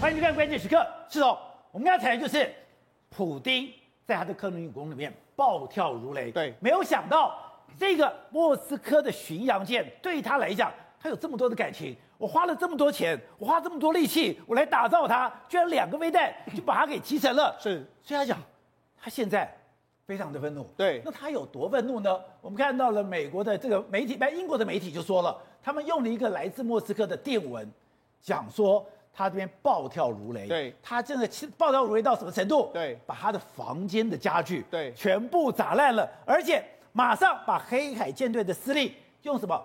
欢迎收看关键时刻，是哦，我们要谈的就是普丁在他的克里姆林宫里面暴跳如雷。对，没有想到这个莫斯科的巡洋舰对他来讲，他有这么多的感情。我花了这么多钱，我花这么多力气，我来打造它，居然两个飞弹就把它给击沉了。是，所以他讲，他现在非常的愤怒。对，那他有多愤怒呢？我们看到了美国的这个媒体，那英国的媒体就说了，他们用了一个来自莫斯科的电文，讲说他这边暴跳如雷。对，他真的暴跳如雷到什么程度？对，把他的房间的家具对全部砸烂了，而且马上把黑海舰队的司令用什么？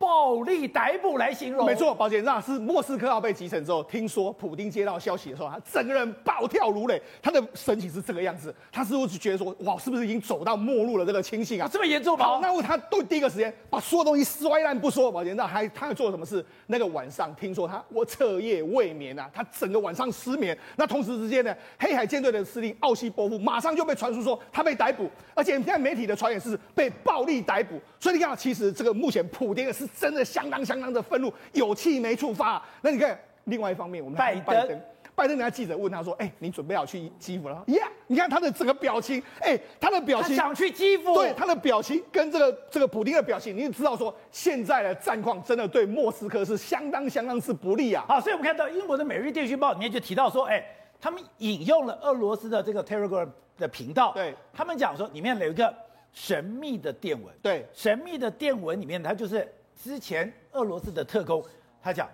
暴力逮捕来形容，没错，宝杰，那是莫斯科号被击沉之后，听说普丁接到消息的时候，他整个人暴跳如雷，他的神情是这个样子，他似乎是觉得说，哇，是不是已经走到末路了？这个情形啊，这么严重吗？好，那他对第一个时间把所有东西摔烂不说，宝杰，那还他还做了什么事？那个晚上听说他我彻夜未眠啊，他整个晚上失眠。那同时之间呢，黑海舰队的司令奥西波夫马上就被传出说他被逮捕，而且现在媒体的传言是被暴力逮捕。所以你看，其实这个目前普丁是真的相当相当的愤怒，有气没处发。那你看，另外一方面，我们拜登，拜登，拜登人家记者问他说：“哎、欸，你准备好去基辅了？”呀，你看他的整个表情，哎、欸，他的表情想去基辅，对，他的表情跟这个这个普丁的表情，你就知道说现在的战况真的对莫斯科是相当相当是不利啊。好，所以我们看到英国的《每日电讯报》里面就提到说：“哎、欸，他们引用了俄罗斯的这个 Telegram 的频道，对他们讲说里面有一个。”神秘的电文，对，神秘的电文里面，它就是之前俄罗斯的特工，他讲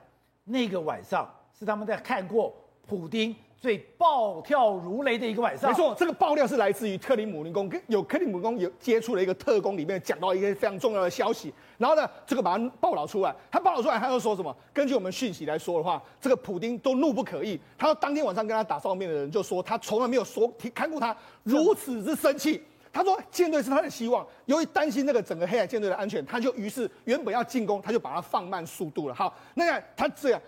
那个晚上是他们在看过普丁最暴跳如雷的一个晚上。没错，这个爆料是来自于克里姆林宫，跟有克里姆林宫有接触了一个特工，里面讲到一个非常重要的消息。然后呢，这个把它报道出来，他报道出来，他又说什么？根据我们讯息来说的话，这个普丁都怒不可遏。他说当天晚上跟他打照面的人就说，他从来没有说看过他如此之生气。他说舰队是他的希望，由于担心那个整个黑海舰队的安全，他就于是原本要进攻，他就把它放慢速度了。好，那样他这样，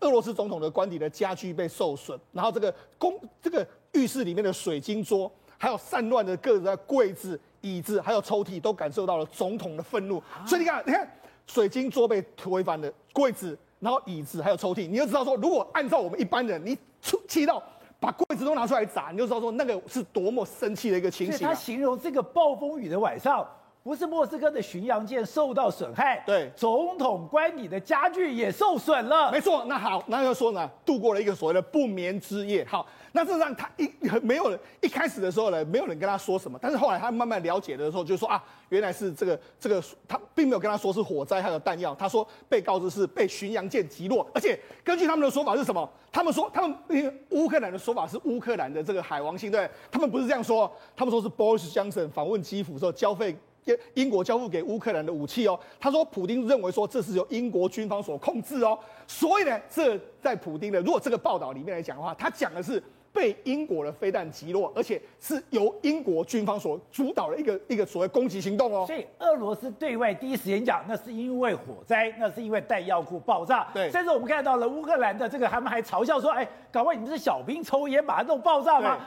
俄罗斯总统的官邸的家具被受损，然后这个公这个浴室里面的水晶桌，还有散乱的各个柜子、椅子，还有抽屉，都感受到了总统的愤怒。所以你看，你看水晶桌被推翻的柜子，然后椅子还有抽屉，你就知道说，如果按照我们一般人，你出气到。把柜子都拿出来砸，你就知道说那个是多么生气的一个情形。他形容这个暴风雨的晚上，不是莫斯科的巡洋舰受到损害，对，总统官邸的家具也受损了。没错，那好，那就说呢，度过了一个所谓的不眠之夜。好。那这让，他一没有人一开始的时候呢，没有人跟他说什么。但是后来他慢慢了解的时候，就说啊，原来是这个这个，他并没有跟他说是火灾还有弹药。他说被告知是被巡洋舰击落，而且根据他们的说法是什么？他们说他们乌克兰的说法是乌克兰的这个海王星，对，他们不是这样说，他们说是 Boris Johnson 访问基辅时候交费。英国交付给乌克兰的武器哦，他说普丁认为说这是由英国军方所控制哦，所以呢，这在普丁的如果这个报道里面来讲的话，他讲的是被英国的飞弹击落，而且是由英国军方所主导的一个一个所谓攻击行动哦。所以俄罗斯对外第一时间讲，那是因为火灾，那是因为弹药库爆炸。对，甚至我们看到了乌克兰的这个，他们还嘲笑说，哎，搞不好你们是小兵抽烟把它弄爆炸吗？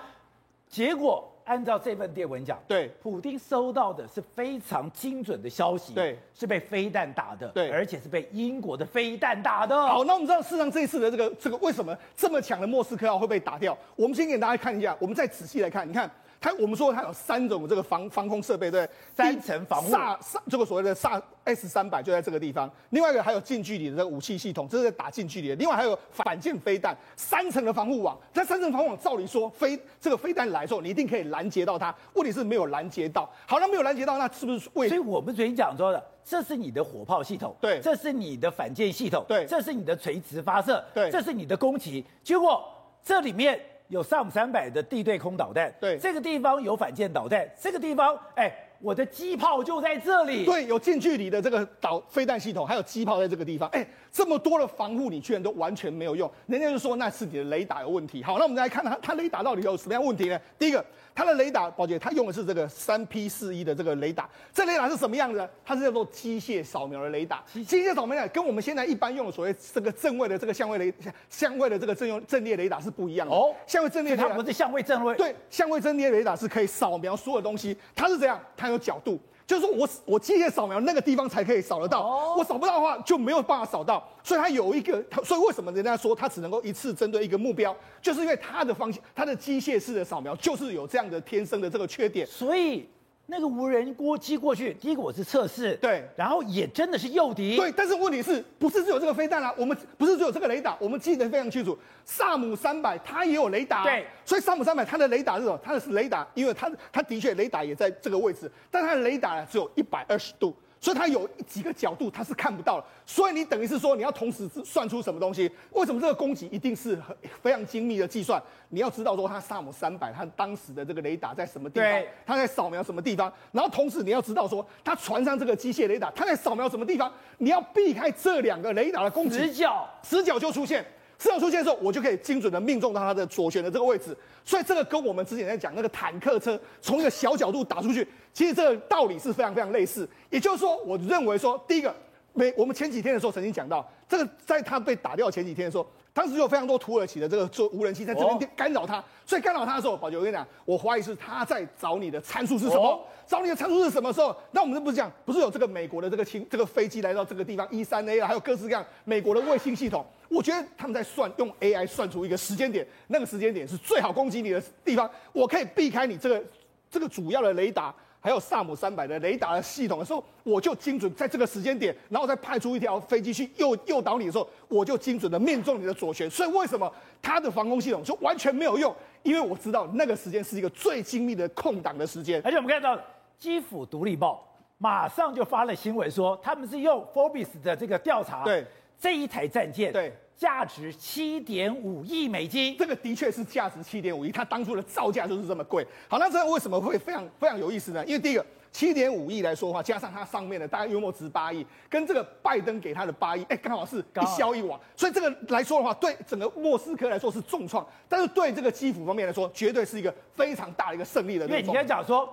结果。按照这份电文讲，对，普丁收到的是非常精准的消息，对，是被飞弹打的，对，而且是被英国的飞弹打的。好，那我们知道，事实上这一次的这个这个为什么这么强的莫斯科号会被打掉？我们先给大家看一下，我们再仔细来看，你看。它我们说它有三种这个防防空设备，对，三层防护。萨萨这个所谓的萨 S 三百就在这个地方。另外一个还有近距离的这个武器系统，这是在打近距离的。另外还有反舰飞弹，三层的防护网。在三层防护网，照理说飞这个飞弹来的时候，你一定可以拦截到它。问题是没有拦截到。好，那没有拦截到，那是不是为？所以我们昨天讲说的，这是你的火炮系统，对，这是你的反舰系统，对，这是你的垂直发射，对，这是你的攻击。结果这里面。有上三百的地对空导弹，对，这个地方有反舰导弹，这个地方，哎，我的机炮就在这里，对，有近距离的这个导飞弹系统，还有机炮在这个地方，哎，这么多的防护，你居然都完全没有用，人家就说那是你的雷达有问题。好，那我们来看它，它雷达到底有什么样问题呢？第一个。它的雷达，宝姐，它用的是这个三 P 四一的这个雷达。这雷达是什么样子？它是叫做机械扫描的雷达。机械扫描雷，跟我们现在一般用的所谓这个正位的这个相位雷相位的这个正用阵列雷达是不一样的。哦，相位阵列它不是相位正位。对，相位阵列雷达是可以扫描所有东西。它是这样，它有角度。就是说我我机械扫描那个地方才可以扫得到，哦、我扫不到的话就没有办法扫到。所以它有一个，所以为什么人家说它只能够一次针对一个目标，就是因为它的方向，它的机械式的扫描就是有这样的天生的这个缺点，所以。那个无人锅机过去，第一个我是测试，对，然后也真的是诱敌，对，但是问题是不是只有这个飞弹啊？我们不是只有这个雷达，我们记得非常清楚，萨姆三百它也有雷达，对，所以萨姆三百它的雷达是什么？它的是雷达，因为它它的确雷达也在这个位置，但它的雷达呢只有一百二十度。所以它有几个角度，它是看不到的。所以你等于是说，你要同时算出什么东西？为什么这个攻击一定是很非常精密的计算？你要知道说，它萨姆三百它当时的这个雷达在什么地方？它在扫描什么地方？然后同时你要知道说，它船上这个机械雷达它在扫描什么地方？你要避开这两个雷达的攻击，死角，死角就出现。死角出现的时候，我就可以精准的命中到它的左旋的这个位置。所以这个跟我们之前在讲那个坦克车从一个小角度打出去，其实这个道理是非常非常类似。也就是说，我认为说，第一个，没我们前几天的时候曾经讲到，这个在他被打掉前几天的时候，当时有非常多土耳其的这个做无人机在这边干扰他。所以干扰他的时候，宝杰我跟你讲，我怀疑是他在找你的参数是什么？找你的参数是什么时候？那我们是不是讲，不是有这个美国的这个轻这个飞机来到这个地方，E 三 A 啊，还有各式各样美国的卫星系统。我觉得他们在算，用 AI 算出一个时间点，那个时间点是最好攻击你的地方。我可以避开你这个这个主要的雷达，还有萨姆三百的雷达的系统的时候，我就精准在这个时间点，然后再派出一条飞机去诱诱导你的时候，我就精准的命中你的左旋。所以为什么它的防空系统就完全没有用？因为我知道那个时间是一个最精密的空档的时间。而且我们看到基辅独立报马上就发了新闻说，他们是用 Forbes 的这个调查，对。这一台战舰，对，价值七点五亿美金，这个的确是价值七点五亿，它当初的造价就是这么贵。好，那这为什么会非常非常有意思呢？因为第一个七点五亿来说的话，加上它上面的大概约莫值八亿，跟这个拜登给他的八亿，哎，刚好是一消一瓦。所以这个来说的话，对整个莫斯科来说是重创，但是对这个基辅方面来说，绝对是一个非常大的一个胜利的。因为你刚才讲说，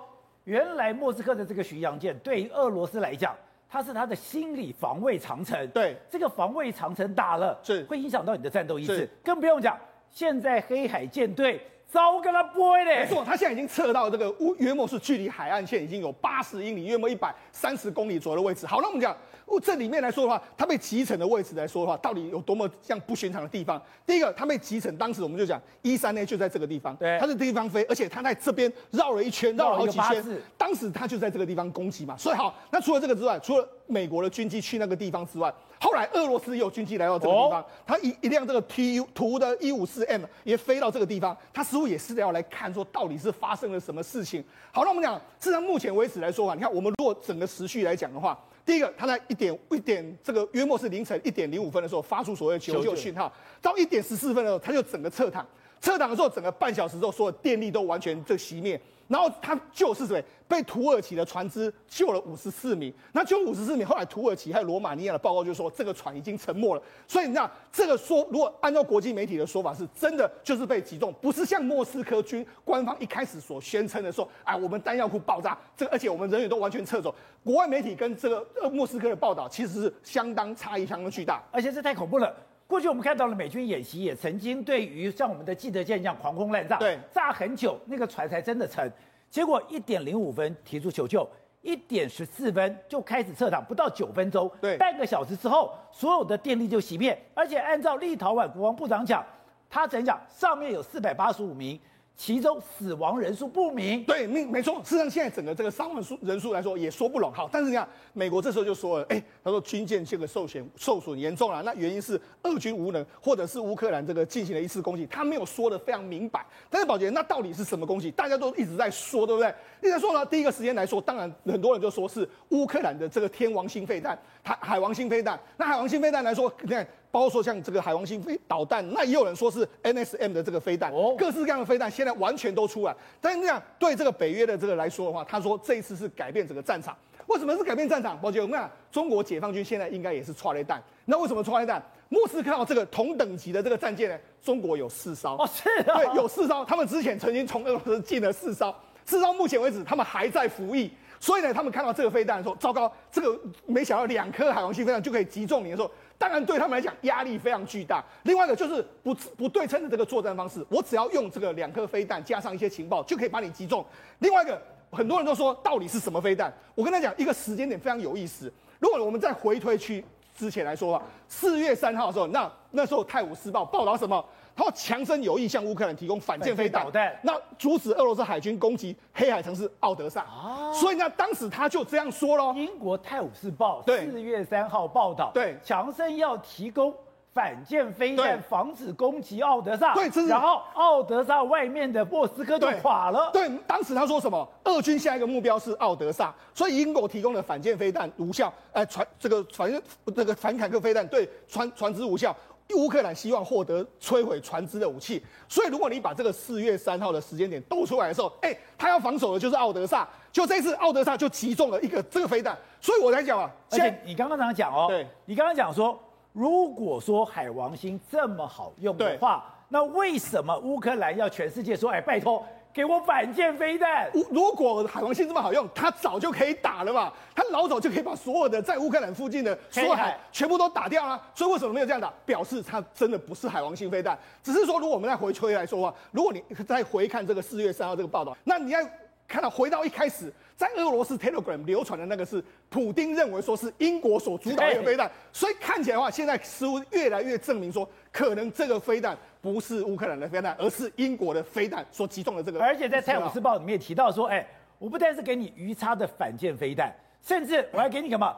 原来莫斯科的这个巡洋舰对于俄罗斯来讲。它是它的心理防卫长城，对这个防卫长城打了，是会影响到你的战斗意志，更不用讲。现在黑海舰队早跟他播嘞，没错，他现在已经测到这个乌约莫是距离海岸线已经有八十英里，约莫一百三十公里左右的位置。好，那我们讲。这里面来说的话，它被集成的位置来说的话，到底有多么像不寻常的地方？第一个，它被集成，当时我们就讲一三 A 就在这个地方，对，它是地方飞，而且它在这边绕了一圈，绕了好几圈，当时它就在这个地方攻击嘛。所以好，那除了这个之外，除了美国的军机去那个地方之外，后来俄罗斯也有军机来到这个地方，它一一辆这个 Tu 图的一五四 M 也飞到这个地方，它似乎也是要来看说到底是发生了什么事情。好，那我们讲，至少目前为止来说啊，你看我们如果整个时序来讲的话。第一个，他在一点一点这个约莫是凌晨一点零五分的时候发出所谓的求救讯号，到一点十四分的时候，他就整个撤场，撤档的时候整个半小时之后，所有电力都完全这熄灭。然后他就是谁被土耳其的船只救了五十四名，那救五十四名，后来土耳其还有罗马尼亚的报告就说这个船已经沉没了。所以你知道这个说，如果按照国际媒体的说法，是真的就是被击中，不是像莫斯科军官方一开始所宣称的说，哎，我们弹药库爆炸，这个而且我们人员都完全撤走。国外媒体跟这个呃莫斯科的报道其实是相当差异相当巨大，而且这太恐怖了。过去我们看到了美军演习，也曾经对于像我们的记者舰一样狂轰滥炸，对，炸很久，那个船才真的沉。结果一点零五分提出求救，一点十四分就开始撤场，不到九分钟，对，半个小时之后，所有的电力就熄灭。而且按照立陶宛国防部长讲，他怎讲？上面有四百八十五名。其中死亡人数不明，对，没没错。事实上，现在整个这个伤亡数人数来说也说不拢。好，但是你看，美国这时候就说了，哎，他说军舰这个受损受损严重了，那原因是俄军无能，或者是乌克兰这个进行了一次攻击，他没有说的非常明白。但是宝杰，那到底是什么攻击？大家都一直在说，对不对？一直在说呢。第一个时间来说，当然很多人就说是乌克兰的这个天王星飞弹，海海王星飞弹。那海王星飞弹来说，你看。包括说像这个海王星飞导弹，那也有人说是 NSM 的这个飞弹，哦，各式各样的飞弹现在完全都出来。但是这样对这个北约的这个来说的话，他说这一次是改变整个战场。为什么是改变战场？宝杰，我们讲中国解放军现在应该也是踹雷弹。那为什么踹雷弹？莫斯科号这个同等级的这个战舰呢？中国有四艘哦，是啊，对，有四艘。他们之前曾经从俄罗斯进了四艘，四艘目前为止他们还在服役。所以呢，他们看到这个飞弹的时候，糟糕，这个没想到两颗海王星飞弹就可以击中你的时候，当然对他们来讲压力非常巨大。另外一个就是不不对称的这个作战方式，我只要用这个两颗飞弹加上一些情报就可以把你击中。另外一个，很多人都说到底是什么飞弹？我跟他讲一个时间点非常有意思。如果我们在回推去之前来说啊，四月三号的时候，那那时候《泰晤士报》报道什么？他说强生有意向乌克兰提供反舰飞弹，那阻止俄罗斯海军攻击黑海城市奥德萨。啊，所以呢，当时他就这样说喽。英国《泰晤士报》四月三号报道，对，强生要提供反舰飞弹，防止攻击奥德萨。对，然后奥德萨外面的莫斯科就垮了。对，当时他说什么？俄军下一个目标是奥德萨，所以英国提供的反舰飞弹无效，哎，船这个反这个反坦克飞弹对船船只无效。乌克兰希望获得摧毁船只的武器，所以如果你把这个四月三号的时间点都出来的时候，哎、欸，他要防守的就是奥德萨，就这次奥德萨就击中了一个这个飞弹，所以我来讲啊，而且你刚刚这样讲哦，对，你刚刚讲说，如果说海王星这么好用的话，那为什么乌克兰要全世界说，哎，拜托？给我反舰飞弹！如果海王星这么好用，他早就可以打了嘛，他老早就可以把所有的在乌克兰附近的所有海全部都打掉了。所以为什么没有这样打？表示他真的不是海王星飞弹。只是说，如果我们再回推来说的话，如果你再回看这个四月三号这个报道，那你要看到回到一开始，在俄罗斯 Telegram 流传的那个是普丁认为说是英国所主导的飞弹，所以看起来的话，现在似乎越来越证明说，可能这个飞弹。不是乌克兰的飞弹，而是英国的飞弹所击中的这个。而且在《泰晤士报》里面提到说，哎，我不但是给你鱼叉的反舰飞弹，甚至我还给你什么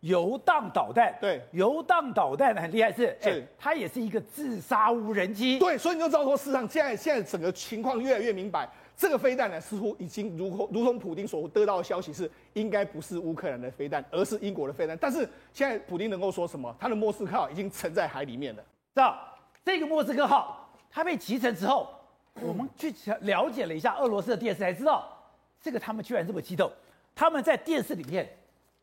游荡导弹。对，游荡导弹很厉害是，它也是一个自杀无人机。对，所以你就知道说，事实上现在现在整个情况越来越明白，这个飞弹呢，似乎已经如如同普丁所得到的消息是，应该不是乌克兰的飞弹，而是英国的飞弹。但是现在普丁能够说什么？他的莫斯科号已经沉在海里面了，知道？这个莫斯科号，它被击沉之后，我们去了解了一下俄罗斯的电视，才知道这个他们居然这么激动，他们在电视里面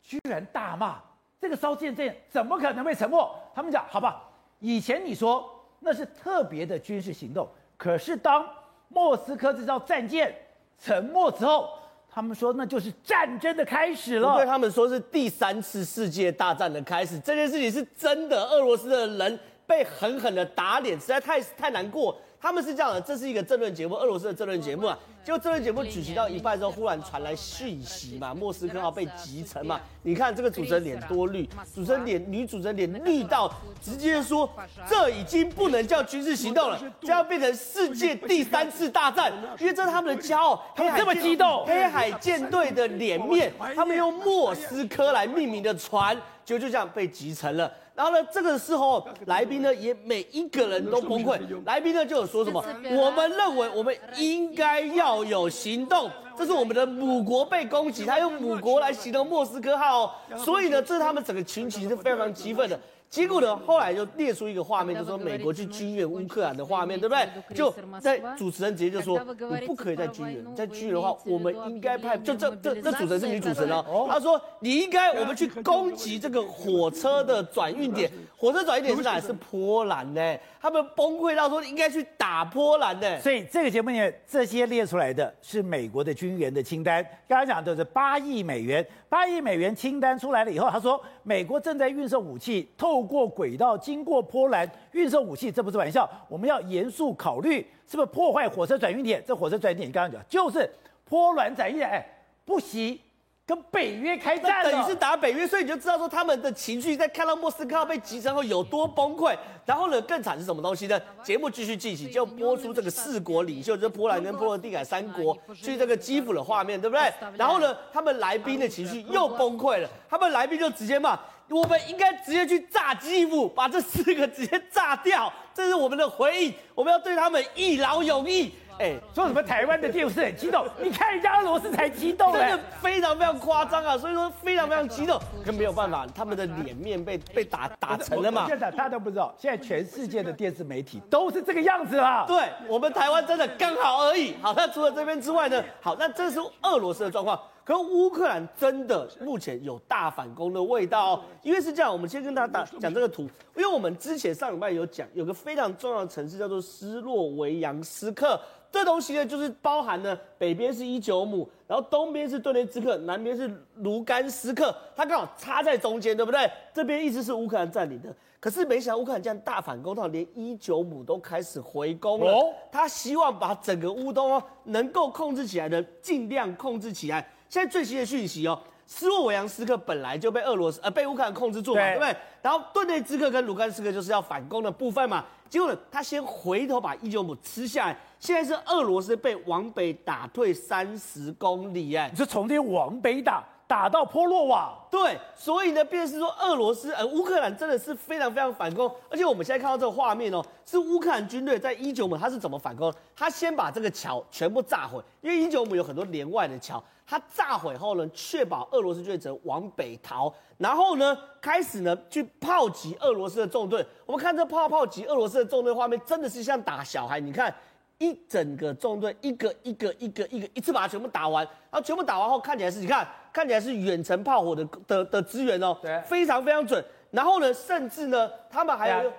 居然大骂这个烧舰舰怎么可能被沉没？他们讲好吧，以前你说那是特别的军事行动，可是当莫斯科这艘战舰沉没之后，他们说那就是战争的开始了。对他们说是第三次世界大战的开始，这件事情是真的，俄罗斯的人。被狠狠的打脸，实在太太难过。他们是这样的，这是一个政论节目，俄罗斯的政论节目啊。结果政论节目举行到一半之后，忽然传来讯息嘛，莫斯科号被击沉嘛。你看这个主持人脸多绿，主持人脸女主持人脸绿到直接说，这已经不能叫军事行动了，这要变成世界第三次大战，因为这是他们的骄傲。他们这么激动，黑海舰队的脸面，他们用莫斯科来命名的船，就就这样被击沉了。然后呢，这个时候来宾呢也每一个人都崩溃。来宾呢就有说什么，我们认为我们应该要有行动，这是我们的母国被攻击，他用母国来形容莫斯科号哦，所以呢，这是他们整个群体是非常激愤的。结果呢，后来就列出一个画面，就是说美国去军援乌克兰的画面，对不对？就在主持人直接就说，你不可以再军援，再军援的话，我们应该派，就这这这主持人是女主持人哦，她说你应该我们去攻击这个火车的转运点，火车转运点是哪？是波兰呢？他们崩溃到说应该去打波兰呢。所以这个节目里面这些列出来的是美国的军援的清单，刚才讲的是八亿美元，八亿美元清单出来了以后，他说美国正在运送武器透。过轨道经过波兰运送武器，这不是玩笑，我们要严肃考虑是不是破坏火车转运点。这火车转运点，你刚刚讲就是波兰转运点，哎，不惜跟北约开战，等于是打北约，所以你就知道说他们的情绪在看到莫斯科被击沉后有多崩溃。然后呢，更惨是什么东西呢？节目继续进行，就播出这个四国领袖，就是波兰跟波罗的海三国去这个基辅的画面，对不对？然后呢，他们来宾的情绪又崩溃了，他们来宾就直接骂。我们应该直接去炸基辅，把这四个直接炸掉，这是我们的回应。我们要对他们一劳永逸。哎，说什么台湾的电视很激动？你看人家俄罗斯才激动，真的非常非常夸张啊！所以说非常非常激动，可没有办法，他们的脸面被被打打成了嘛。现在大家都不知道，现在全世界的电视媒体都是这个样子啊。对，我们台湾真的刚好而已。好，那除了这边之外呢？好，那这是俄罗斯的状况。可是乌克兰真的目前有大反攻的味道哦，因为是这样，我们先跟大家打讲这个图，因为我们之前上礼拜有讲，有个非常重要的城市叫做斯洛维扬斯克。这东西呢，就是包含呢北边是伊久姆，然后东边是顿涅茨克，南边是卢甘斯克，它刚好插在中间，对不对？这边一直是乌克兰占领的，可是没想到乌克兰这样大反攻到连伊久姆都开始回攻了。哦，他希望把整个乌东哦能够控制起来的，尽量控制起来。现在最新的讯息哦，斯洛维扬斯克本来就被俄罗斯呃被乌克兰控制住嘛，对，对不对？然后顿内兹克跟卢甘斯克就是要反攻的部分嘛。结果呢，他先回头把伊久姆吃下来，现在是俄罗斯被往北打退三十公里，哎，你说从这往北打，打到波洛瓦，对，所以呢，便是说俄罗斯呃乌克兰真的是非常非常反攻，而且我们现在看到这个画面哦，是乌克兰军队在伊久姆他是怎么反攻？他先把这个桥全部炸毁，因为伊久姆有很多连外的桥。他炸毁后呢，确保俄罗斯军队往北逃，然后呢，开始呢去炮击俄罗斯的纵队。我们看这炮炮击俄罗斯的纵队画面，真的是像打小孩。你看，一整个纵队，一个一个一个一个一次把它全部打完，然后全部打完后，看起来是你看，看起来是远程炮火的的的支援哦，对，非常非常准。然后呢，甚至呢，他们还有，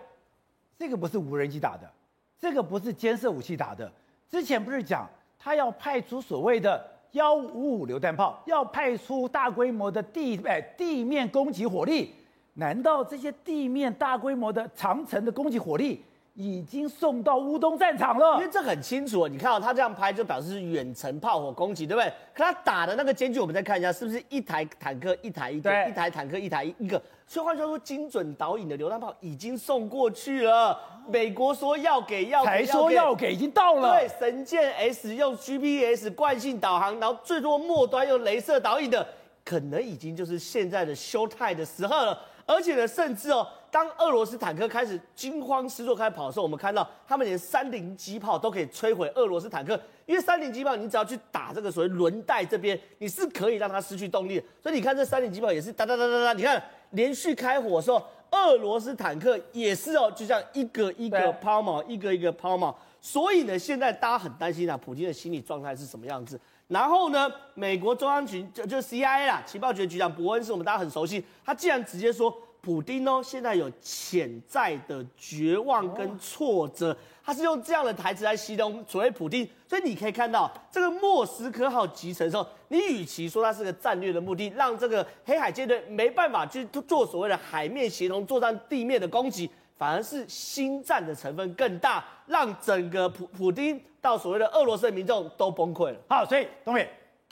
这个不是无人机打的，这个不是监视武器打的。之前不是讲他要派出所谓的。幺五五榴弹炮要派出大规模的地哎地面攻击火力，难道这些地面大规模的长城的攻击火力已经送到乌东战场了？因为这很清楚，你看到他这样拍就表示是远程炮火攻击，对不对？可他打的那个间距，我们再看一下，是不是一台坦克一台一个，一台坦克一台一个？所以换句话说，精准导引的榴弹炮已经送过去了。美国说要给要给，才说要给，已经到了。对，神剑 S 用 GPS 惯性导航，然后最多末端用镭射导引的，可能已经就是现在的 showtime 的时候了。而且呢，甚至哦，当俄罗斯坦克开始惊慌失措开始跑的时候，我们看到他们连三菱机炮都可以摧毁俄罗斯坦克，因为三菱机炮你只要去打这个所谓轮带这边，你是可以让它失去动力的。所以你看这三菱机炮也是哒哒哒哒哒，你看连续开火的时候。俄罗斯坦克也是哦，就像一个一个抛锚，一个一个抛锚。所以呢，现在大家很担心啊，普京的心理状态是什么样子？然后呢，美国中央局就就 CIA 啦，情报局局长伯恩斯，我们大家很熟悉，他竟然直接说。普丁哦，现在有潜在的绝望跟挫折，他是用这样的台词来形容所谓普丁。所以你可以看到这个莫斯科号集成的时候，你与其说它是个战略的目的，让这个黑海舰队没办法去做所谓的海面协同作战、地面的攻击，反而是心战的成分更大，让整个普普丁到所谓的俄罗斯的民众都崩溃了。好，所以东伟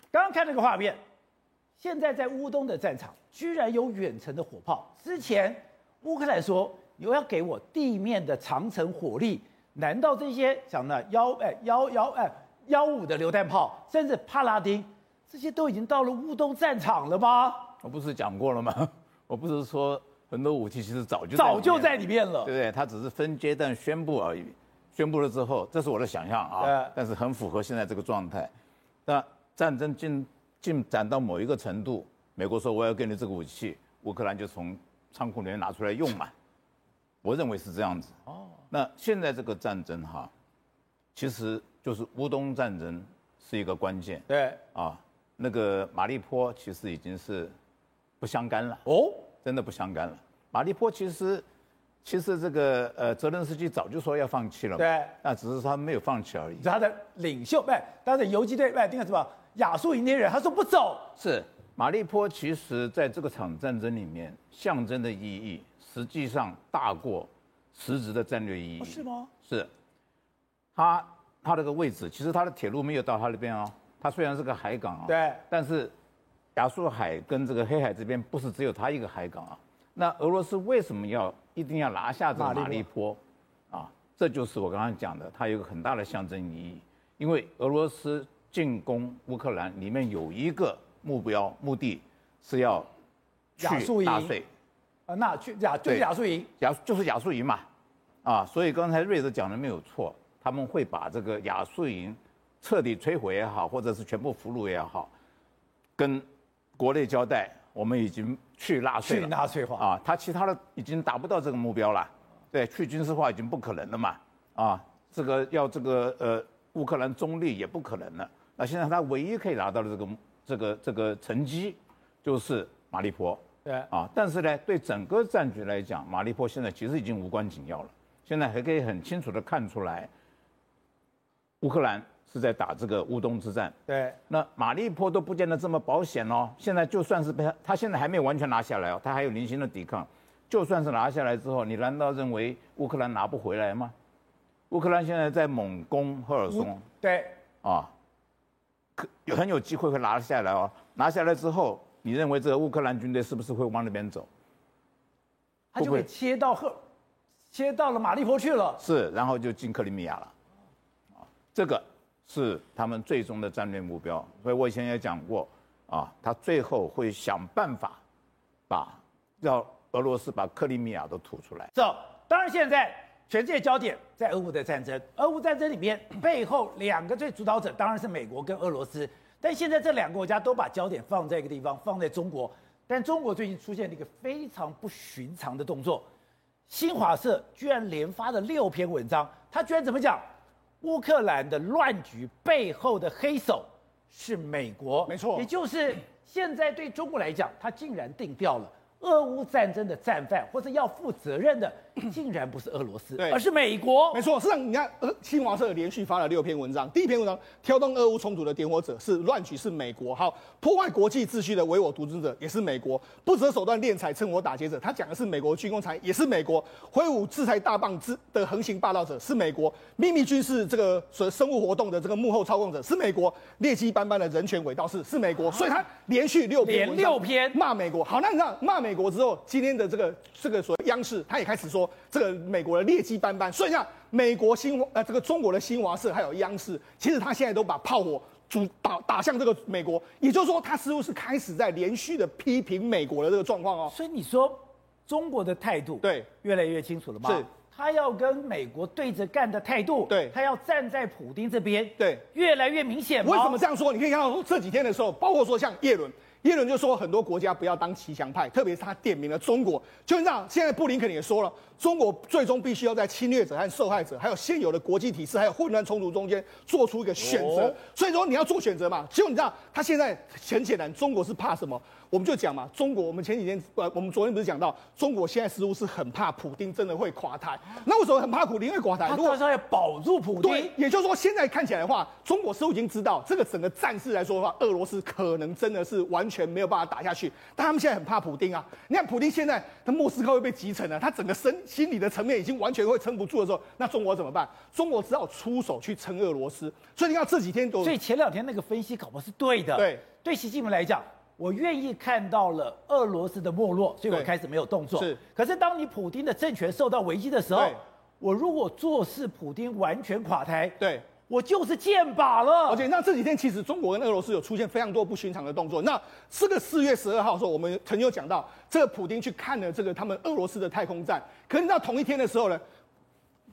刚刚看那个画面。现在在乌东的战场，居然有远程的火炮。之前乌克兰说你要给我地面的长城火力，难道这些讲的幺哎幺幺哎幺五的榴弹炮，甚至帕拉丁，这些都已经到了乌东战场了吗？我不是讲过了吗？我不是说很多武器其实早就早就在里面了，对不对？它只是分阶段宣布而已。宣布了之后，这是我的想象啊，对但是很符合现在这个状态。那战争进。进展到某一个程度，美国说我要给你这个武器，乌克兰就从仓库里面拿出来用嘛。我认为是这样子。哦，那现在这个战争哈，其实就是乌东战争是一个关键。对。啊，那个马利坡其实已经是不相干了。哦，真的不相干了。马利坡其实，其实这个呃泽连斯基早就说要放弃了。对。那只是他没有放弃而已。他的领袖，不，他的游击队，不，那个什么？亚速营那人，他说不走。是马利坡，其实在这个场战争里面，象征的意义实际上大过实质的战略意义。是吗？是。他他这个位置，其实他的铁路没有到他那边哦。他虽然是个海港啊，对。但是亚速海跟这个黑海这边不是只有他一个海港啊。那俄罗斯为什么要一定要拿下这个马利坡？啊，这就是我刚刚讲的，它有一个很大的象征意义，因为俄罗斯。进攻乌克兰里面有一个目标目的，是要去纳粹，啊，那去亚就是亚速营，亚就是亚速营嘛，啊，所以刚才瑞德讲的没有错，他们会把这个亚速营彻底摧毁也好，或者是全部俘虏也好，跟国内交代，我们已经去纳粹了，去纳粹化。啊，他其他的已经达不到这个目标了，对，去军事化已经不可能了嘛，啊，这个要这个呃乌克兰中立也不可能了。那现在他唯一可以拿到的这个这个这个成绩，就是马利坡。对啊，但是呢，对整个战局来讲，马利坡现在其实已经无关紧要了。现在还可以很清楚的看出来，乌克兰是在打这个乌东之战。对，那马利坡都不见得这么保险哦。现在就算是被他，他现在还没有完全拿下来哦，他还有零星的抵抗。就算是拿下来之后，你难道认为乌克兰拿不回来吗？乌克兰现在在猛攻赫尔松。对，啊，可有很有机会会拿下来哦。拿下来之后。你认为这个乌克兰军队是不是会往那边走？他就会切到赫，切到了马利坡去了。是，然后就进克里米亚了。啊，这个是他们最终的战略目标。所以我以前也讲过，啊，他最后会想办法把让俄罗斯把克里米亚都吐出来。走，当然现在全世界焦点在俄乌的战争，俄乌战争里面 背后两个最主导者当然是美国跟俄罗斯。但现在这两个国家都把焦点放在一个地方，放在中国。但中国最近出现了一个非常不寻常的动作，新华社居然连发了六篇文章，他居然怎么讲？乌克兰的乱局背后的黑手是美国，没错，也就是现在对中国来讲，他竟然定调了。俄乌战争的战犯，或者要负责任的，竟然不是俄罗斯，而是美国。没错，实际上你看，新华社连续发了六篇文章。第一篇文章，挑动俄乌冲突的点火者是乱局是美国，好，破坏国际秩序的唯我独尊者也是美国，不择手段敛财趁火打劫者，他讲的是美国军工产业也是美国，挥舞制裁大棒之的横行霸道者是美国，秘密军事这个所生物活动的这个幕后操控者是美国，劣迹斑斑的人权伪道士是美国，所以他连续六篇连六篇。骂美国。好，那你知道骂美国之后，今天的这个这个所谓央视，他也开始说这个美国的劣迹斑斑。所以像美国新呃这个中国的新华社还有央视，其实他现在都把炮火主打打向这个美国，也就是说，他似乎是开始在连续的批评美国的这个状况哦。所以你说中国的态度对越来越清楚了吗？是，他要跟美国对着干的态度，对，他要站在普丁这边，对，越来越明显。为什么这样说？你可以看到这几天的时候，包括说像叶伦。耶伦就说很多国家不要当骑墙派，特别是他点名了中国。就像现在布林肯也说了，中国最终必须要在侵略者和受害者，还有现有的国际体制，还有混乱冲突中间做出一个选择。哦、所以说你要做选择嘛。结果你知道，他现在很简单，中国是怕什么？我们就讲嘛，中国我们前几天呃，我们昨天不是讲到，中国现在似乎是很怕普丁真的会垮台。那为什么很怕普丁会垮台？如果说要保住普丁。对，也就是说现在看起来的话，中国似乎已经知道这个整个战事来说的话，俄罗斯可能真的是完全没有办法打下去。但他们现在很怕普丁啊！你看普丁现在他莫斯科会被击沉了，他整个身心理的层面已经完全会撑不住的时候，那中国怎么办？中国只好出手去撑俄罗斯。所以你看这几天都，所以前两天那个分析搞不好是对的。对，对习近平来讲。我愿意看到了俄罗斯的没落，所以我开始没有动作。是，可是当你普京的政权受到危机的时候，我如果做事普京完全垮台，对，我就是箭靶了。而且那这几天其实中国跟俄罗斯有出现非常多不寻常的动作。那这个四月十二号的时候，我们曾经有讲到，这个普丁去看了这个他们俄罗斯的太空站，可是到同一天的时候呢？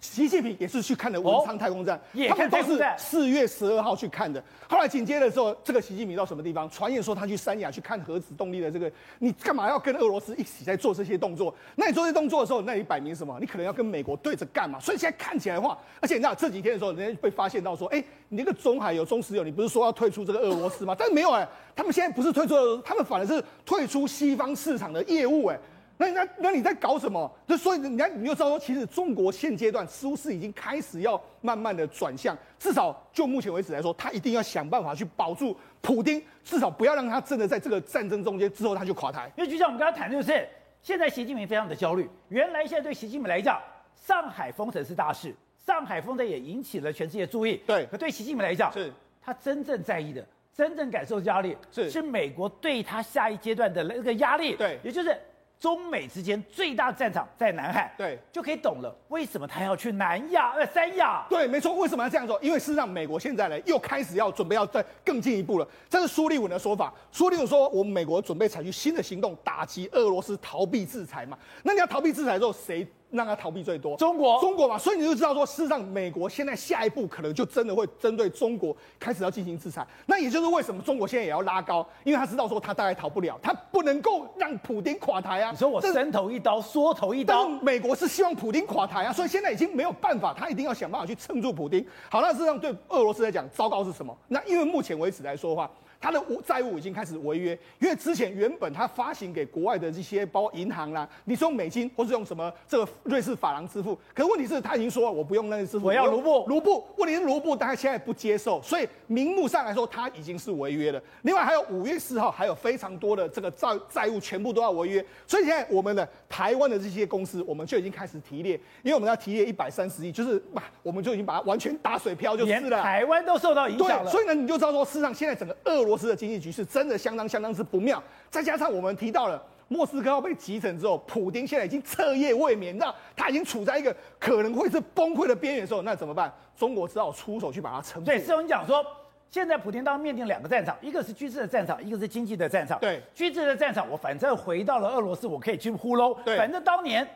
习近平也是去看的文昌太空站，哦、他们都是四月十二号去看的。后来紧接着之后，这个习近平到什么地方？传言说他去三亚去看核子动力的这个，你干嘛要跟俄罗斯一起在做这些动作？那你做这些动作的时候，那你摆明什么？你可能要跟美国对着干嘛？所以现在看起来的话，而且你知道这几天的时候，人家被发现到说，哎，你那个中海油、中石油，你不是说要退出这个俄罗斯吗？但是没有哎，他们现在不是退出俄罗斯，他们反而是退出西方市场的业务哎。那那那你在搞什么？就所以你看，你就知道说，其实中国现阶段似乎是已经开始要慢慢的转向，至少就目前为止来说，他一定要想办法去保住普丁，至少不要让他真的在这个战争中间之后他就垮台。因为就像我们刚才谈的就是，现在习近平非常的焦虑。原来现在对习近平来讲，上海封城是大事，上海封城也引起了全世界注意。对，可对习近平来讲，是他真正在意的，真正感受压力，是是美国对他下一阶段的那个压力。对，也就是。中美之间最大战场在南海，对，就可以懂了为什么他要去南亚呃三亚。对，没错，为什么要这样做？因为事实上，美国现在呢又开始要准备要再更进一步了。这是苏利文的说法。苏利文说，我们美国准备采取新的行动，打击俄罗斯逃避制裁嘛。那你要逃避制裁之后，谁？让他逃避最多，中国，中国嘛，所以你就知道说，事实上，美国现在下一步可能就真的会针对中国开始要进行制裁。那也就是为什么中国现在也要拉高，因为他知道说他大概逃不了，他不能够让普丁垮台啊。你说我伸头一刀，缩头一刀，美国是希望普丁垮台啊，所以现在已经没有办法，他一定要想办法去撑住普丁。好，那事实上对俄罗斯来讲，糟糕是什么？那因为目前为止来说的话。他的债务已经开始违约，因为之前原本他发行给国外的这些包括银行啦，你是用美金或是用什么这个瑞士法郎支付，可问题是他已经说了我不用那个支付，我要卢布，卢布。问题是卢布，大家现在不接受，所以名目上来说他已经是违约了。另外还有五月四号还有非常多的这个债债务全部都要违约，所以现在我们的台湾的这些公司我们就已经开始提列，因为我们要提列一百三十亿，就是嘛，我们就已经把它完全打水漂就是了，台湾都受到影响了。对，所以呢，你就知道说，事实上现在整个俄罗斯的经济局势真的相当相当之不妙。再加上我们提到了莫斯科要被击沉之后，普丁现在已经彻夜未眠，你知道他已经处在一个可能会是崩溃的边缘的时候，那怎么办？中国只好出手去把它撑住。对，师兄你讲说，现在普丁当面临两个战场，一个是军事的战场，一个是经济的战场。对，军事的战场，我反正回到了俄罗斯，我可以去呼噜。对，反正当年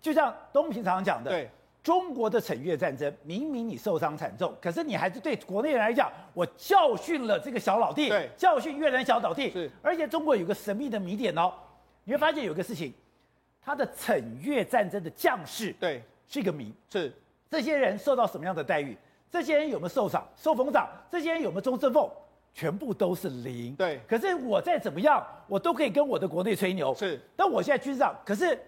就像东平常常讲的。对。中国的惩越战争，明明你受伤惨重，可是你还是对国内人来讲，我教训了这个小老弟，对，教训越南小老弟。是，而且中国有个神秘的谜点哦，你会发现有个事情，他的惩越战争的将士，对，是一个谜。是，这些人受到什么样的待遇？这些人有没有受赏、受封赏？这些人有没有终身俸？全部都是零。对，可是我再怎么样，我都可以跟我的国内吹牛。是，但我现在军事上，可是。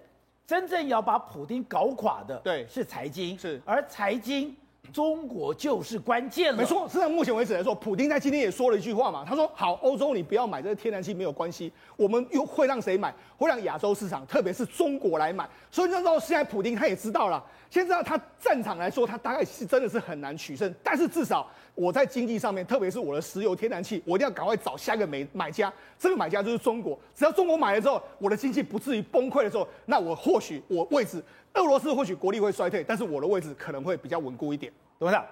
真正要把普丁搞垮的，对，是财经，是，而财经，中国就是关键了。没错，事实上目前为止来说，普京在今天也说了一句话嘛，他说：“好，欧洲你不要买这个天然气没有关系，我们又会让谁买？会让亚洲市场，特别是中国来买。”所以那时候现在普京他也知道了，现在他战场来说，他大概是真的是很难取胜，但是至少。我在经济上面，特别是我的石油、天然气，我一定要赶快找下一个买买家。这个买家就是中国。只要中国买了之后，我的经济不至于崩溃的时候，那我或许我位置，俄罗斯或许国力会衰退，但是我的位置可能会比较稳固一点。董事长，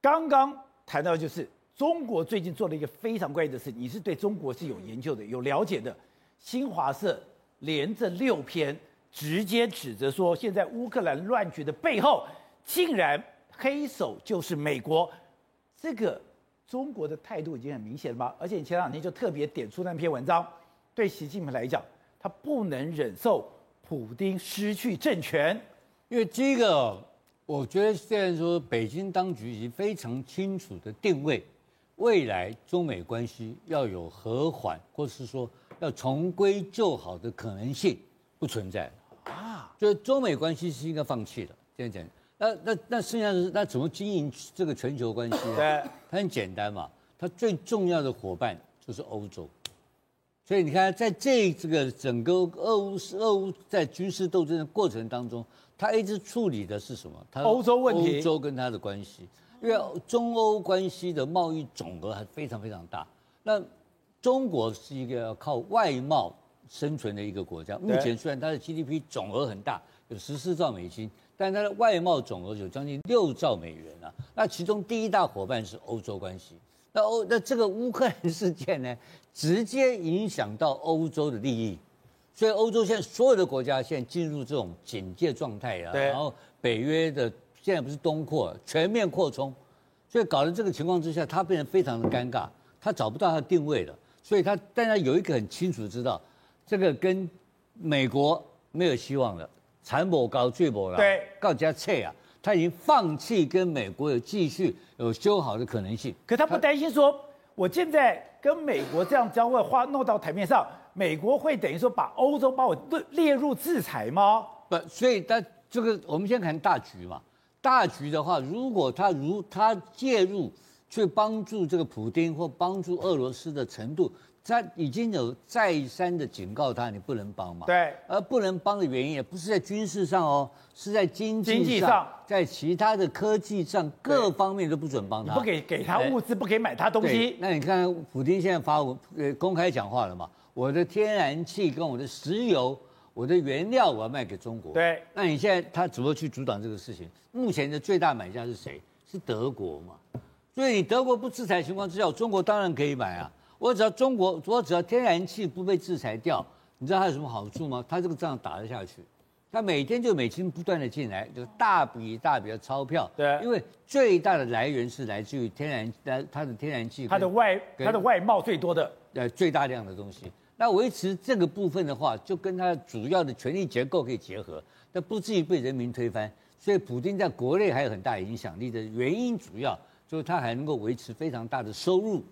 刚刚谈到的就是中国最近做了一个非常关键的事，你是对中国是有研究的、有了解的。新华社连着六篇直接指责说，现在乌克兰乱局的背后，竟然黑手就是美国。这个中国的态度已经很明显了吗？而且你前两天就特别点出那篇文章，对习近平来讲，他不能忍受普京失去政权，因为这个，我觉得现在说北京当局已经非常清楚的定位，未来中美关系要有和缓，或是说要重归旧好的可能性不存在啊，就中美关系是应该放弃的，这样讲。那那那剩下的那怎么经营这个全球关系呢？对，它很简单嘛，它最重要的伙伴就是欧洲，所以你看，在这这个整个俄乌俄乌在军事斗争的过程当中，他一直处理的是什么？他欧洲问题，欧洲跟他的关系，因为中欧关系的贸易总额还非常非常大。那中国是一个要靠外贸生存的一个国家，目前虽然它的 GDP 总额很大，有十四兆美金。但它的外贸总额有将近六兆美元啊，那其中第一大伙伴是欧洲关系，那欧那这个乌克兰事件呢，直接影响到欧洲的利益，所以欧洲现在所有的国家现在进入这种警戒状态啊，然后北约的现在不是东扩，全面扩充，所以搞得这个情况之下，它变得非常的尴尬，它找不到它的定位了，所以它但它有一个很清楚的知道，这个跟美国没有希望了。残某高，最某了，对，告加撤啊，他已经放弃跟美国有继续有修好的可能性。可他不担心说，我现在跟美国这样交换，话弄到台面上，美国会等于说把欧洲把我列入制裁吗？不，所以他这个我们先看大局嘛。大局的话，如果他如他介入去帮助这个普丁或帮助俄罗斯的程度。他已经有再三的警告他，你不能帮忙。对，而不能帮的原因也不是在军事上哦，是在经济上，上在其他的科技上各方面都不准帮他。不给给他物资，不给买他东西。那你看，普京现在发文呃公开讲话了嘛？我的天然气跟我的石油，我的原料我要卖给中国。对，那你现在他怎么去阻挡这个事情？目前的最大买家是谁？是德国嘛？所以你德国不制裁情况之下，中国当然可以买啊。我只要中国，我只要天然气不被制裁掉，你知道它有什么好处吗？它这个仗打得下去，它每天就美金不断的进来，就大笔大笔的钞票。对，因为最大的来源是来自于天然，来它的天然气，它的外它的外贸最多的，呃，最大量的东西。那维持这个部分的话，就跟它主要的权力结构可以结合，但不至于被人民推翻。所以普京在国内还有很大影响力的原因，主要就是他还能够维持非常大的收入。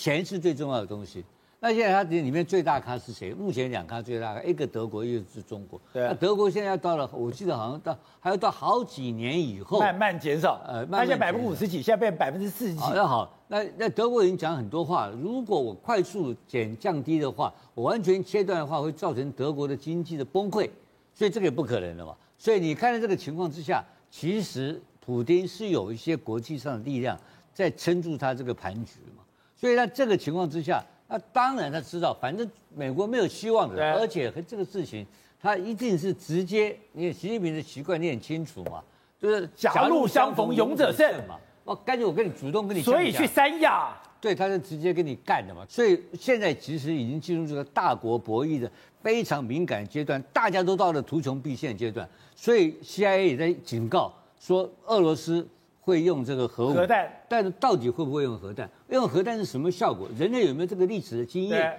钱是最重要的东西。那现在它里面最大咖是谁？目前两咖最大咖，一个德国，一个是中国。对、啊。那德国现在要到了，我记得好像到还要到好几年以后，慢慢减少。呃，慢慢现在百分之五十几，现在变百分之四十几。那好，那那德国已经讲很多话了，如果我快速减降低的话，我完全切断的话，会造成德国的经济的崩溃，所以这个也不可能的嘛。所以你看到这个情况之下，其实普丁是有一些国际上的力量在撑住他这个盘局嘛。所以在这个情况之下。那当然他知道，反正美国没有希望的，而且和这个事情，他一定是直接。你习近平的习惯你很清楚嘛，就是狭路相逢勇者胜嘛。哦，干脆我跟你主动跟你。所以去三亚，对，他是直接跟你干的嘛。所以现在其实已经进入这个大国博弈的非常敏感阶段，大家都到了图穷匕见阶段。所以 CIA 也在警告说，俄罗斯。会用这个核武，核弹，但是到底会不会用核弹？用核弹是什么效果？人类有没有这个历史的经验？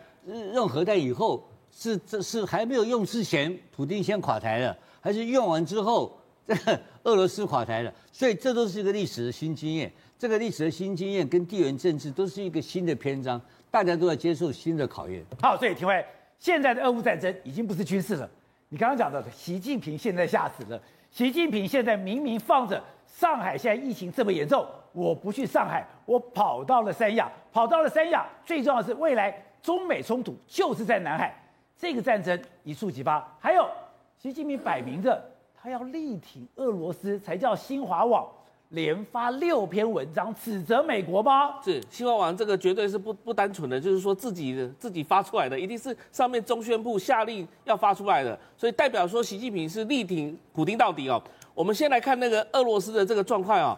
用核弹以后是这是还没有用之前，普丁先垮台了，还是用完之后，这 个俄罗斯垮台了？所以这都是一个历史的新经验。这个历史的新经验跟地缘政治都是一个新的篇章，大家都要接受新的考验。好，所以廷辉，现在的俄乌战争已经不是军事了。你刚刚讲到的，习近平现在吓死了。习近平现在明明放着。上海现在疫情这么严重，我不去上海，我跑到了三亚，跑到了三亚。最重要的是，未来中美冲突就是在南海，这个战争一触即发。还有，习近平摆明着他要力挺俄罗斯，才叫新华网连发六篇文章指责美国吗？是新华网这个绝对是不不单纯的，就是说自己的自己发出来的，一定是上面中宣部下令要发出来的，所以代表说习近平是力挺普丁到底哦。我们先来看那个俄罗斯的这个状况啊，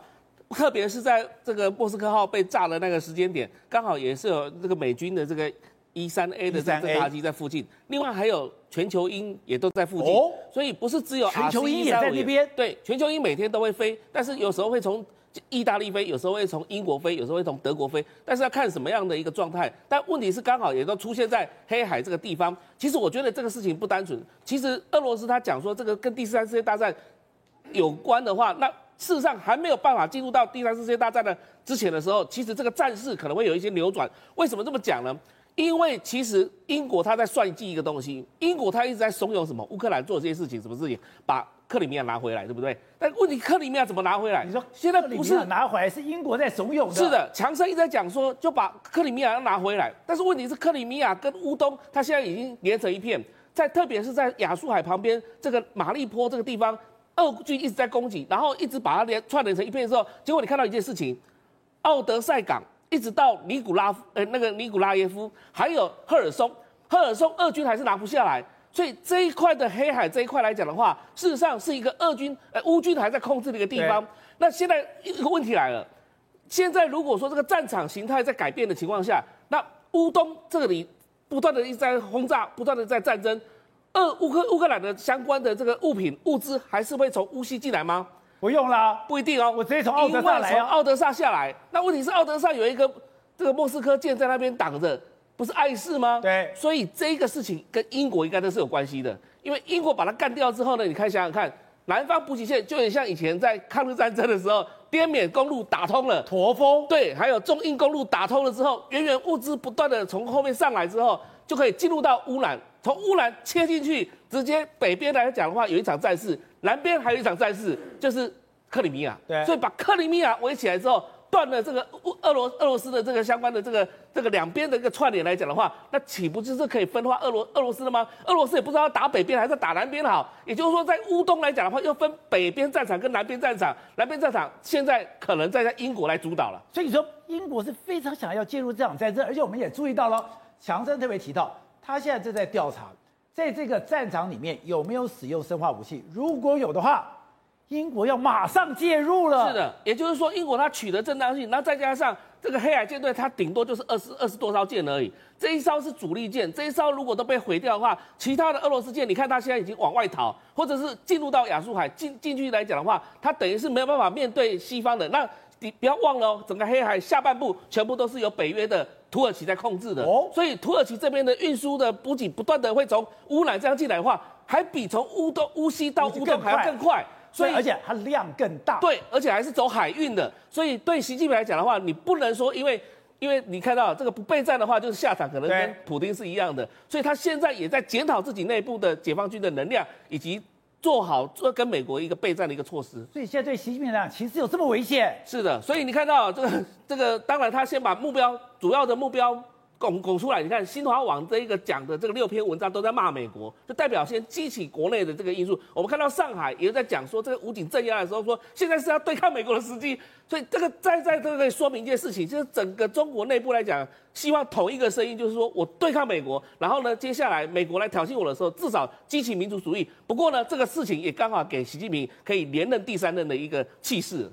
特别是在这个莫斯科号被炸的那个时间点，刚好也是有这个美军的这个 E 三 A 的侦察机在附近，另外还有全球鹰也都在附近，所以不是只有全球鹰也在那边。对，全球鹰每天都会飞，但是有时候会从意大利飞，有时候会从英国飞，有时候会从德国飞，但是要看什么样的一个状态。但问题是刚好也都出现在黑海这个地方。其实我觉得这个事情不单纯。其实俄罗斯他讲说这个跟第三世界大战。有关的话，那事实上还没有办法进入到第三次世界大战的之前的时候，其实这个战事可能会有一些扭转。为什么这么讲呢？因为其实英国他在算计一个东西，英国他一直在怂恿什么乌克兰做这些事情，什么事情把克里米亚拿回来，对不对？但问题克里米亚怎么拿回来？你说现在不是拿回来，是英国在怂恿的。是的，强生一直在讲说就把克里米亚要拿回来，但是问题是克里米亚跟乌东，它现在已经连成一片，在特别是在亚速海旁边这个马利坡这个地方。俄军一直在攻击，然后一直把它连串联成一片的时候，结果你看到一件事情，奥德赛港一直到尼古拉夫，呃，那个尼古拉耶夫，还有赫尔松，赫尔松，俄军还是拿不下来。所以这一块的黑海这一块来讲的话，事实上是一个俄军，呃，乌军还在控制的一个地方。那现在一个问题来了，现在如果说这个战场形态在改变的情况下，那乌东这里不断的一直在轰炸，不断的在战争。俄乌克乌克兰的相关的这个物品物资还是会从乌西进来吗？不用啦，不一定哦。我直接从奥德萨来，从奥德萨下来。那问题是奥德萨有一个这个莫斯科舰在那边挡着，不是碍事吗？对。所以这个事情跟英国应该都是有关系的，因为英国把它干掉之后呢，你看想想看，南方补给线就很像以前在抗日战争的时候，滇缅公路打通了，驼峰对，还有中印公路打通了之后，源源物资不断的从后面上来之后，就可以进入到乌兰。从乌兰切进去，直接北边来讲的话，有一场战事；南边还有一场战事，就是克里米亚。对，所以把克里米亚围起来之后，断了这个俄俄罗俄罗斯的这个相关的这个这个两边的一个串联来讲的话，那岂不就是可以分化俄罗俄罗斯了吗？俄罗斯也不知道要打北边还是打南边好。也就是说，在乌东来讲的话，又分北边战场跟南边战场，南边战场现在可能在在英国来主导了。所以你说英国是非常想要介入这场战争，而且我们也注意到了，强生特别提到。他现在正在调查，在这个战场里面有没有使用生化武器？如果有的话，英国要马上介入了。是的，也就是说，英国它取得正当性，那再加上这个黑海舰队，它顶多就是二十二十多艘舰而已。这一艘是主力舰，这一艘如果都被毁掉的话，其他的俄罗斯舰，你看它现在已经往外逃，或者是进入到亚速海进进去来讲的话，它等于是没有办法面对西方的。那你不要忘了哦，整个黑海下半部全部都是由北约的。土耳其在控制的，所以土耳其这边的运输的补给不断的会从乌兰这样进来的话，还比从乌东乌西到乌东还要更快，所以而且它量更大，对，而且还是走海运的，所以对习近平来讲的话，你不能说因为因为你看到这个不备战的话，就是下场可能跟普京是一样的，所以他现在也在检讨自己内部的解放军的能量，以及做好做跟美国一个备战的一个措施。所以现在对习近平来讲，其实有这么危险？是的，所以你看到这个这个，当然他先把目标主要的目标。拱拱出来，你看新华网这一个讲的这个六篇文章都在骂美国，就代表先激起国内的这个因素。我们看到上海也在讲说，这个武警镇压的时候说，现在是要对抗美国的时机。所以这个再再这个可以说明一件事情，就是整个中国内部来讲，希望同一个声音，就是说我对抗美国，然后呢，接下来美国来挑衅我的时候，至少激起民族主义。不过呢，这个事情也刚好给习近平可以连任第三任的一个气势。